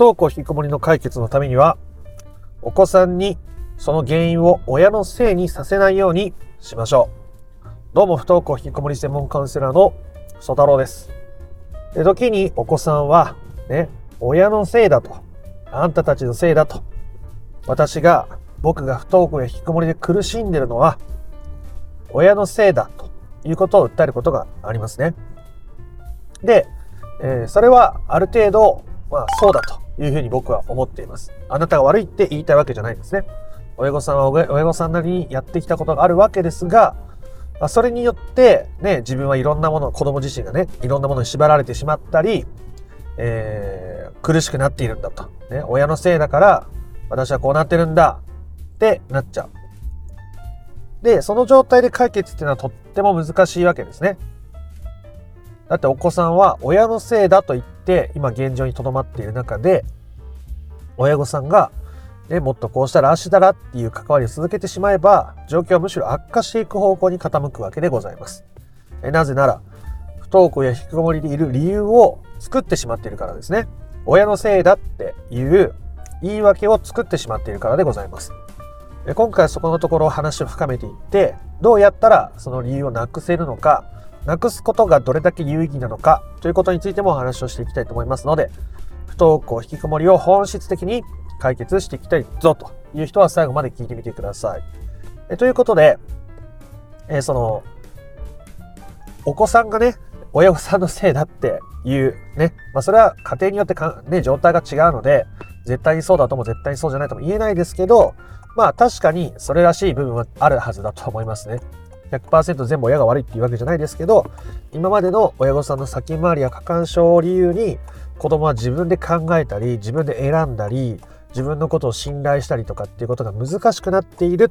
不登校引きこもりの解決のためには、お子さんにその原因を親のせいにさせないようにしましょう。どうも不登校引きこもり専門カウンセラーの曽太郎です。で、時にお子さんは、ね、親のせいだと。あんたたちのせいだと。私が、僕が不登校や引きこもりで苦しんでるのは、親のせいだということを訴えることがありますね。で、えー、それはある程度、まあそうだというふうに僕は思っています。あなたが悪いって言いたいわけじゃないんですね。親御さんは親御さんなりにやってきたことがあるわけですが、まあ、それによってね、自分はいろんなもの、子供自身がね、いろんなものに縛られてしまったり、えー、苦しくなっているんだと。ね、親のせいだから、私はこうなってるんだってなっちゃう。で、その状態で解決っていうのはとっても難しいわけですね。だってお子さんは親のせいだと言って今現状にとどまっている中で親御さんが、ね、もっとこうしたらああしたらっていう関わりを続けてしまえば状況はむしろ悪化していく方向に傾くわけでございます。えなぜなら不登校や引きこもりでいる理由を作ってしまっているからですね。親のせいだっていう言い訳を作ってしまっているからでございます。今回そこのところ話を深めていってどうやったらその理由をなくせるのかなくすことがどれだけ有意義なのかということについてもお話をしていきたいと思いますので、不登校、引きこもりを本質的に解決していきたいぞという人は最後まで聞いてみてください。えということで、えその、お子さんがね、親御さんのせいだっていうね、まあそれは家庭によってか、ね、状態が違うので、絶対にそうだとも絶対にそうじゃないとも言えないですけど、まあ確かにそれらしい部分はあるはずだと思いますね。100%全部親が悪いっていうわけじゃないですけど、今までの親御さんの先回りや過干渉を理由に、子供は自分で考えたり、自分で選んだり、自分のことを信頼したりとかっていうことが難しくなっている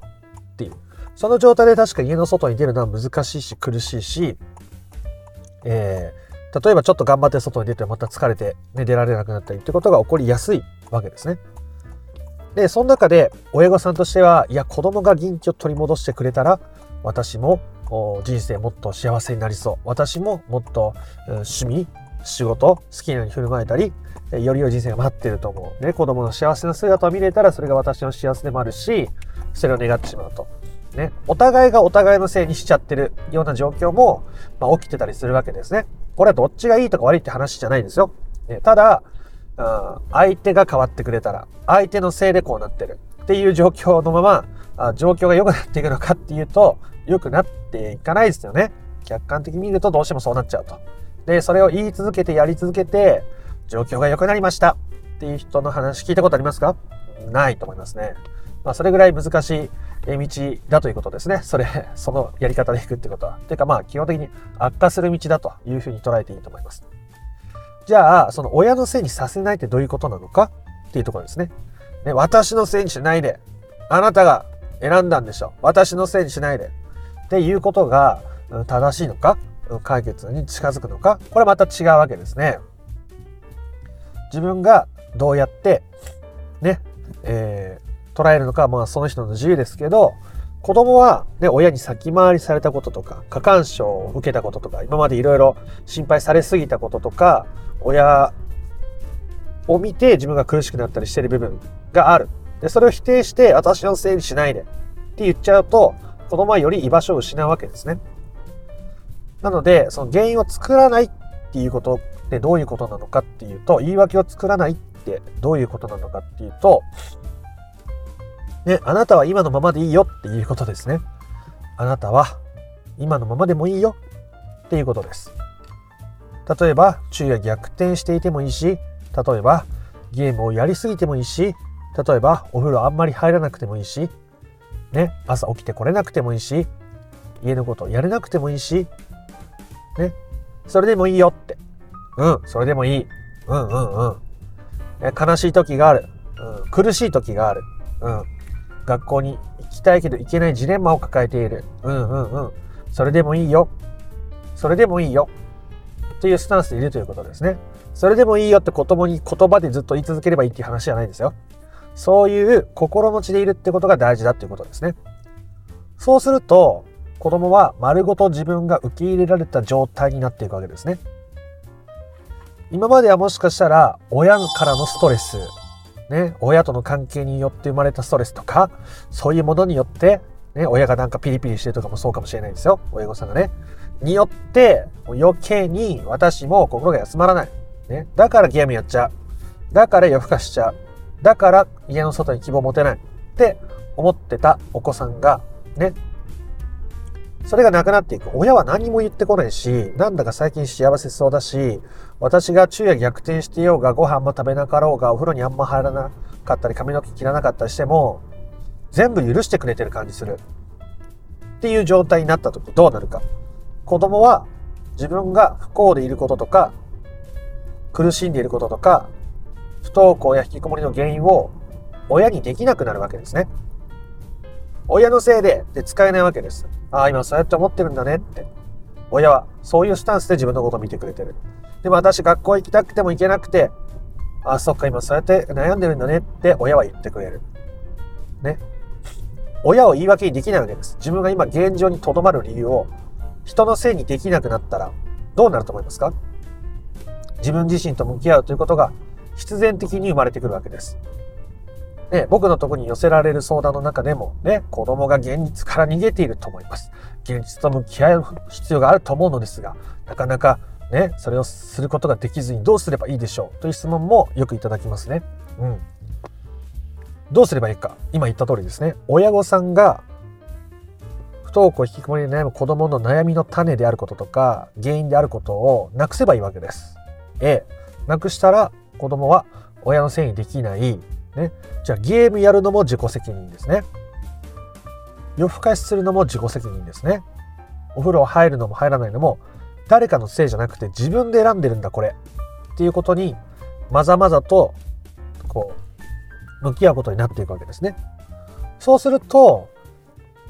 っていう。その状態で確か家の外に出るのは難しいし苦しいし、えー、例えばちょっと頑張って外に出てまた疲れて、ね、出られなくなったりってことが起こりやすいわけですね。で、その中で親御さんとしては、いや、子供が元気を取り戻してくれたら、私も人生もっと幸せになりそう私ももっと趣味仕事好きなように振る舞えたりより良い人生が待ってると思う、ね、子供の幸せな姿を見れたらそれが私の幸せでもあるしそれを願ってしまうと。ね、お互いがお互いのせいにしちゃってるような状況も、まあ、起きてたりするわけですね。これはどっちがいいとか悪いって話じゃないんですよ。ね、ただ、うん、相手が変わってくれたら、相手のせいでこうなってるっていう状況のまま、状況が良くなっていくのかっていうと、良くなっていかないですよね。客観的に見るとどうしてもそうなっちゃうと。で、それを言い続けてやり続けて、状況が良くなりましたっていう人の話聞いたことありますか？ないと思いますね。まあ、それぐらい難しい道だということですね。それ、そのやり方でいくってことは。ていうかまあ、基本的に悪化する道だというふうに捉えていいと思います。じゃあ、その親のせいにさせないってどういうことなのかっていうところですね。ね私のせいにしないで。あなたが選んだんでしょ。私のせいにしないで。っていうことが正しいのか？解決に近づくのか？これまた違うわけですね。自分がどうやってね、えー、捉えるのかまあその人の自由ですけど子供は、ね、親に先回りされたこととか過干渉を受けたこととか今までいろいろ心配されすぎたこととか親を見て自分が苦しくなったりしてる部分があるで、それを否定して、私のせいにしないでって言っちゃうと、子供はより居場所を失うわけですね。なので、その原因を作らないっていうことってどういうことなのかっていうと、言い訳を作らないってどういうことなのかっていうと、ね、あなたは今のままでいいよっていうことですね。あなたは今のままでもいいよっていうことです。例えば、昼夜逆転していてもいいし、例えば、ゲームをやりすぎてもいいし、例えばお風呂あんまり入らなくてもいいし、ね、朝起きてこれなくてもいいし、家のことやれなくてもいいし、ね、それでもいいよって。うん、それでもいい。うんうんうん。悲しい時がある。うん、苦しい時がある。うん。学校に行きたいけど行けないジレンマを抱えている。うんうんうん。それでもいいよ。それでもいいよ。というスタンスでいるということですね。それでもいいよって子供に言葉でずっと言い続ければいいっていう話じゃないですよ。そういう心持ちでいるってことが大事だっていうことですね。そうすると、子供は丸ごと自分が受け入れられた状態になっていくわけですね。今まではもしかしたら親からのストレス、ね、親との関係によって生まれたストレスとか、そういうものによって、ね、親がなんかピリピリしてるとかもそうかもしれないですよ。親御さんがね。によって、余計に私も心が休まらない。ね、だからゲームやっちゃう。だから夜更かしちゃう。だから家の外に希望持てない。って思ってたお子さんが、ね、それがなくなっていく。親は何も言ってこないし、なんだか最近幸せそうだし、私が昼夜逆転してようが、ご飯も食べなかろうが、お風呂にあんま入らなかったり、髪の毛切らなかったりしても、全部許してくれてる感じする。っていう状態になった時どうなるか。子供は自分が不幸でいることとか、苦しんでいることとか、不登校や引きこもりの原因を親にできなくなるわけですね。親のせいでで使えないわけです。ああ、今そうやって思ってるんだねって。親はそういうスタンスで自分のことを見てくれてる。でも私学校行きたくても行けなくて、ああ、そっか、今そうやって悩んでるんだねって親は言ってくれる。ね。親を言い訳にできないわけです。自分が今現状にとどまる理由を人のせいにできなくなったらどうなると思いますか？自分自身と向き合うということが必然的に生まれてくるわけです。ね、僕のとこに寄せられる相談の中でもね、子供が現実から逃げていると思います。現実と向き合う必要があると思うのですが、なかなかね、それをすることができずにどうすればいいでしょう？という質問もよくいただきますね。うん。どうすればいいか。今言った通りですね。親御さんが不登校引きこもりで悩む子供の悩みの種であることとか原因であることをなくせばいいわけです。A、なくしたら子供は親のせいにできないね、じゃあゲームやるのも自己責任ですね。夜更かしするのも自己責任ですね。お風呂入るのも入らないのも誰かのせいじゃなくて自分で選んでるんだこれっていうことにまざまざとこう向き合うことになっていくわけですね。そうすると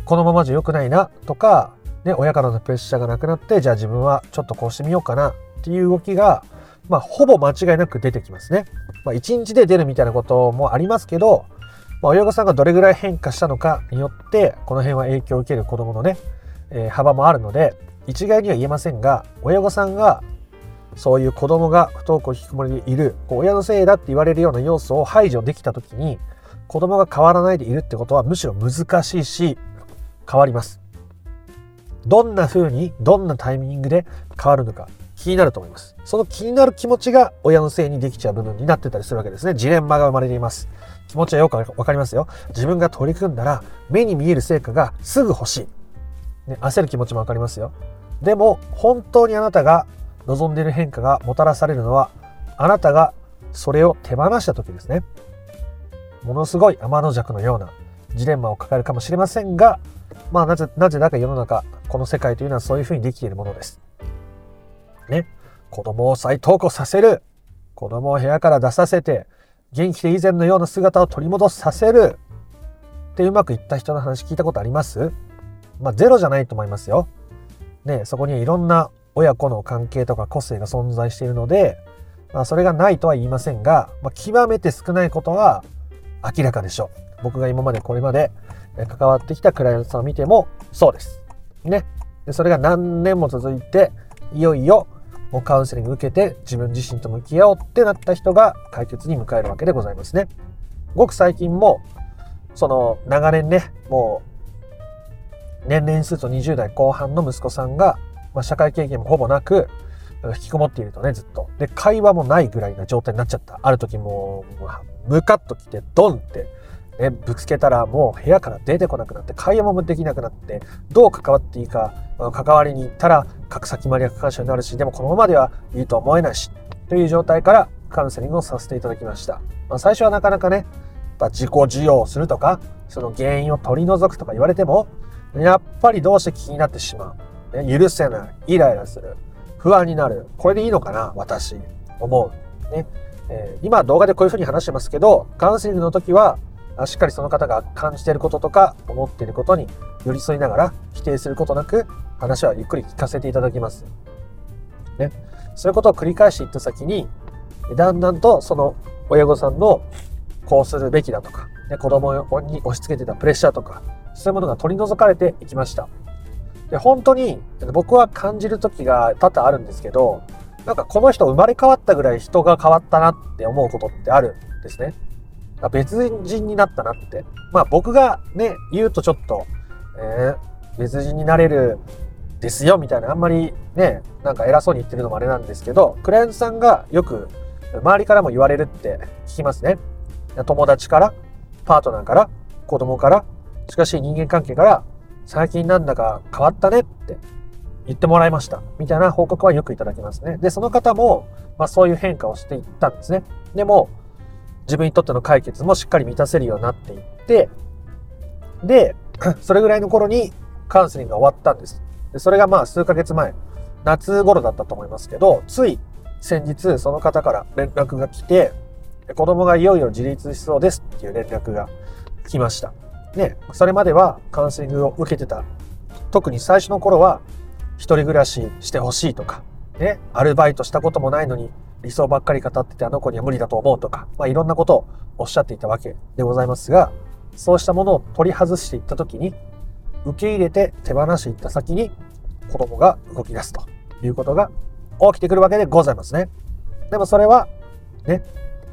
このままじゃ良くないなとか、ね、親からのプレッシャーがなくなってじゃあ自分はちょっとこうしてみようかなっていう動きがまあ、ほぼ間違いなく出てきますね。まあ、1日で出るみたいなこともありますけど、まあ、親御さんがどれぐらい変化したのかによって、この辺は影響を受ける子供のね、えー、幅もあるので、一概には言えませんが、親御さんがそういう子供が不登校引きこもりでいる、こう親のせいだって言われるような要素を排除できた時に、子供が変わらないでいるってことはむしろ難しいし、変わります。どんな風に、どんなタイミングで変わるのか。気になると思います。その気になる気持ちが親のせいにできちゃう部分になってたりするわけですね。ジレンマが生まれています。気持ちはよくわかりますよ。自分が取り組んだら目に見える成果がすぐ欲しい。ね、焦る気持ちもわかりますよ。でも本当にあなたが望んでいる変化がもたらされるのはあなたがそれを手放した時ですね。ものすごい天の弱のようなジレンマを抱えるかもしれませんが、まあなぜ、なぜだか世の中、この世界というのはそういうふうにできているものです。ね、子供を再登校させる。子供を部屋から出させて、元気で以前のような姿を取り戻させる。ってうまくいった人の話聞いたことあります？まあ、ゼロじゃないと思いますよ。ね、そこにはいろんな親子の関係とか個性が存在しているので、まあ、それがないとは言いませんが、まあ、極めて少ないことは明らかでしょう。僕が今までこれまで関わってきたクライアントさんを見てもそうです。ね。でそれが何年も続いて、いよいよもうカウンセリング受けて自分自身と向き合おうってなった人が解決に迎えるわけでございますね。ごく最近も、その長年ね、もう年々数と20代後半の息子さんが、まあ、社会経験もほぼなく、引きこもっているとね、ずっと。で、会話もないぐらいな状態になっちゃった。ある時もう、ムカッと来て、ドンってね、ぶつけたらもう部屋から出てこなくなって会話もできなくなってどう関わっていいか関わりに行ったら格差決まり役干渉になるしでもこのままではいいと思えないし。という状態からカウンセリングをさせていただきました、まあ、最初はなかなかね自己需要をするとかその原因を取り除くとか言われてもやっぱりどうして気になってしまう、ね、許せないイライラする。不安になる。これでいいのかな私。思う。ね。えー、今動画でこういうふうに話してますけどカウンセリングの時はしっかりその方が感じていることとか思っていることに寄り添いながら否定することなく話はゆっくり聞かせていただきます。ね。そういうことを繰り返していった先にだんだんとその親御さんのこうするべきだとか、ね、子供に押し付けてたプレッシャーとかそういうものが取り除かれていきました。で本当に僕は感じる時が多々あるんですけどなんかこの人生まれ変わったぐらい人が変わったなって思うことってあるんですね。別人になったなって。まあ僕がね、言うとちょっと、えー、別人になれるですよみたいな、あんまりね、なんか偉そうに言ってるのもあれなんですけど、クライアントさんがよく周りからも言われるって聞きますね。友達から、パートナーから、子供から、しかし人間関係から、最近なんだか変わったねって言ってもらいました。みたいな報告はよくいただきますね。で、その方も、まあそういう変化をしていったんですね。でも、自分にとっての解決もしっかり満たせるようになっていって、で、それぐらいの頃にカウンセリングが終わったんです。でそれがまあ数ヶ月前、夏頃だったと思いますけど、つい先日その方から連絡が来て、子供がいよいよ自立しそうですっていう連絡が来ました。ね、それまではカウンセリングを受けてた。特に最初の頃は、一人暮らししてほしいとか、ね、アルバイトしたこともないのに理想ばっかり語っててあの子には無理だと思うとか、まあ、いろんなことをおっしゃっていたわけでございますが、そうしたものを取り外していった時に、受け入れて手放していった先に子供が動き出すということが起きてくるわけでございますね。でもそれは、ね、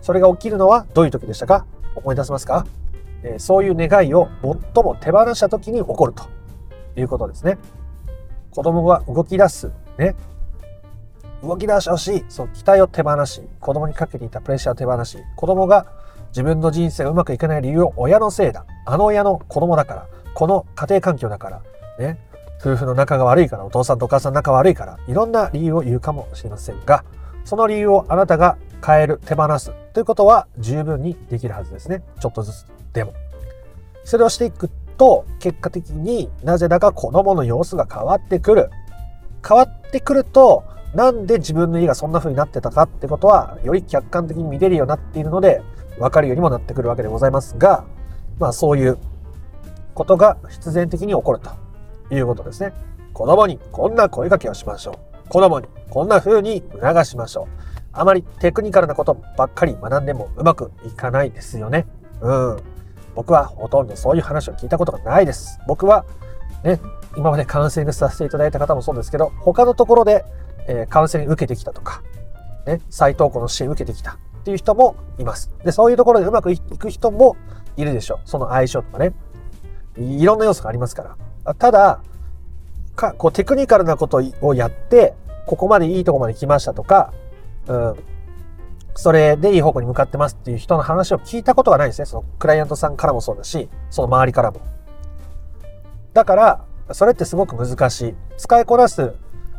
それが起きるのはどういう時でしたか？思い出せますか、えー、そういう願いを最も手放した時に起こるということですね。子供が動き出す、ね、動き出してほしい。そう、期待を手放し、子供にかけていたプレッシャーを手放し、子供が自分の人生がうまくいかない理由を親のせいだ。あの親の子供だから。この家庭環境だから。ね。夫婦の仲が悪いから、お父さんとお母さん仲悪いから、いろんな理由を言うかもしれませんが、その理由をあなたが変える、手放すということは十分にできるはずですね。ちょっとずつでも。それをしていくと、結果的になぜだか子供の様子が変わってくる。変わってくると、なんで自分の家がそんな風になってたかってことは、より客観的に見れるようになっているので、わかるようにもなってくるわけでございますが、まあそういうことが必然的に起こるということですね。子供にこんな声かけをしましょう。子供にこんな風に促しましょう。あまりテクニカルなことばっかり学んでもうまくいかないですよね。うん。僕はほとんどそういう話を聞いたことがないです。僕はね、今までカウンセリングさせていただいた方もそうですけど、他のところでえー、カウンセリング受けてきたとか、ね、再投稿の支援受けてきたっていう人もいます。で、そういうところでうまくいく人もいるでしょう。その相性とかね。いろんな要素がありますから。ただ、か、こうテクニカルなことをやって、ここまでいいとこまで来ましたとか、うん、それでいい方向に向かってますっていう人の話を聞いたことがないですね。そのクライアントさんからもそうだし、その周りからも。だから、それってすごく難しい。使いこなす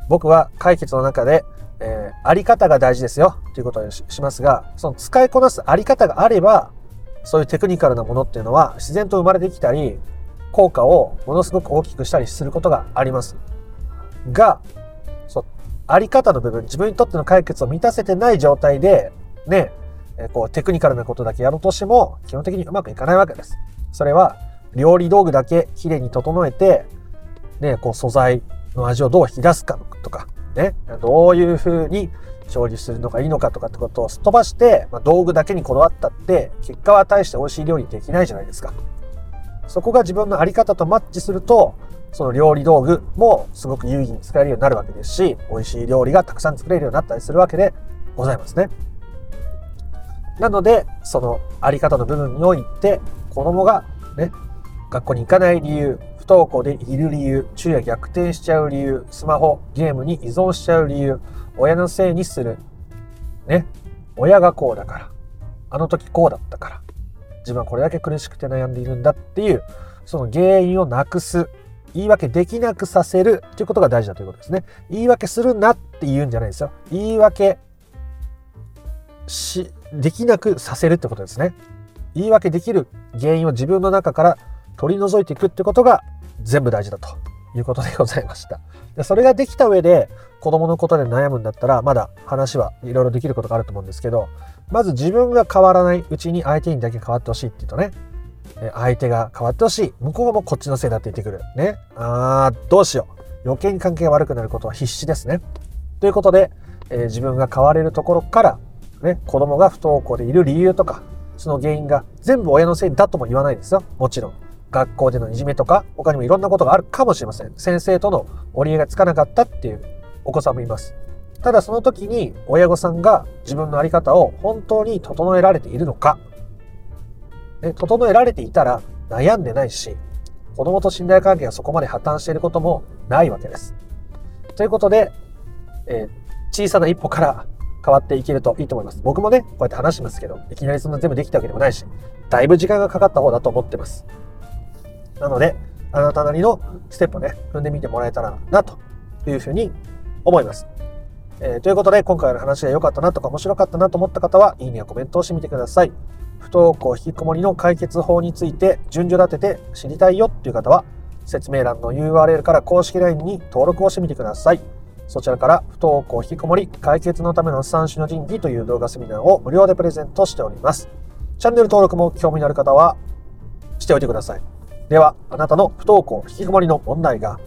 僕は解決の中で、えー、あり方が大事ですよということにしますが、その使いこなすあり方があれば、そういうテクニカルなものっていうのは自然と生まれてきたり、効果をものすごく大きくしたりすることがあります。が、そ、あり方の部分、自分にとっての解決を満たせてない状態で、ね、えこうテクニカルなことだけやろうとしても、基本的にうまくいかないわけです。それは、料理道具だけきれいに整えて、ね、こう素材の味をどう引き出すかとか、ね、どういう風に調理するのがいいのかとかってことをすっ飛ばして、まあ、道具だけにこだわったって、結果は大して美味しい料理できないじゃないですか。そこが自分のあり方とマッチすると、その料理道具もすごく有意義に使えるようになるわけですし、美味しい料理がたくさん作れるようになったりするわけでございますね。なので、そのあり方の部分において、子供がね、学校に行かない理由、不登校でいる理由、昼夜逆転しちゃう理由、スマホ、ゲームに依存しちゃう理由、親のせいにする。ね。親がこうだから。あの時こうだったから。自分はこれだけ苦しくて悩んでいるんだっていう、その原因をなくす。言い訳できなくさせるということが大事だということですね。言い訳するなって言うんじゃないですよ。言い訳し、できなくさせるってことですね。言い訳できる原因を自分の中から取り除いていくってことが全部大事だということでございました。でそれができた上で子供のことで悩むんだったらまだ話はいろいろできることがあると思うんですけどまず自分が変わらないうちに相手にだけ変わってほしいっていうとね相手が変わってほしい。向こうもこっちのせいだって言ってくる。ね。あーどうしよう。余計に関係が悪くなることは必至ですね。ということで、えー、自分が変われるところからね子供が不登校でいる理由とかその原因が全部親のせいだとも言わないですよ。もちろん。学校でのいじめとか、他にもいろんなことがあるかもしれません。先生との折り合いがつかなかったっていうお子さんもいます。ただその時に親御さんが自分の在り方を本当に整えられているのか、ね、整えられていたら悩んでないし、子供と信頼関係がそこまで破綻していることもないわけです。ということで、えー、小さな一歩から変わっていけるといいと思います。僕もね、こうやって話しますけど、いきなりそんな全部できたわけでもないし、だいぶ時間がかかった方だと思ってます。なので、あなたなりのステップをね、踏んでみてもらえたらな、というふうに思います。えー、ということで、今回の話が良かったなとか面白かったなと思った方は、いいねやコメントをしてみてください。不登校引きこもりの解決法について順序立てて知りたいよっていう方は、説明欄の URL から公式 LINE に登録をしてみてください。そちらから不登校引きこもり解決のための三種の神器という動画セミナーを無料でプレゼントしております。チャンネル登録も興味のある方はしておいてください。では、あなたの不登校引きこもりの問題が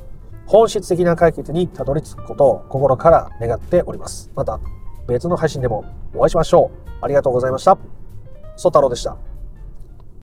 本質的な解決にたどり着くことを心から願っております。また別の配信でもお会いしましょう。ありがとうございました。ソ太郎でした。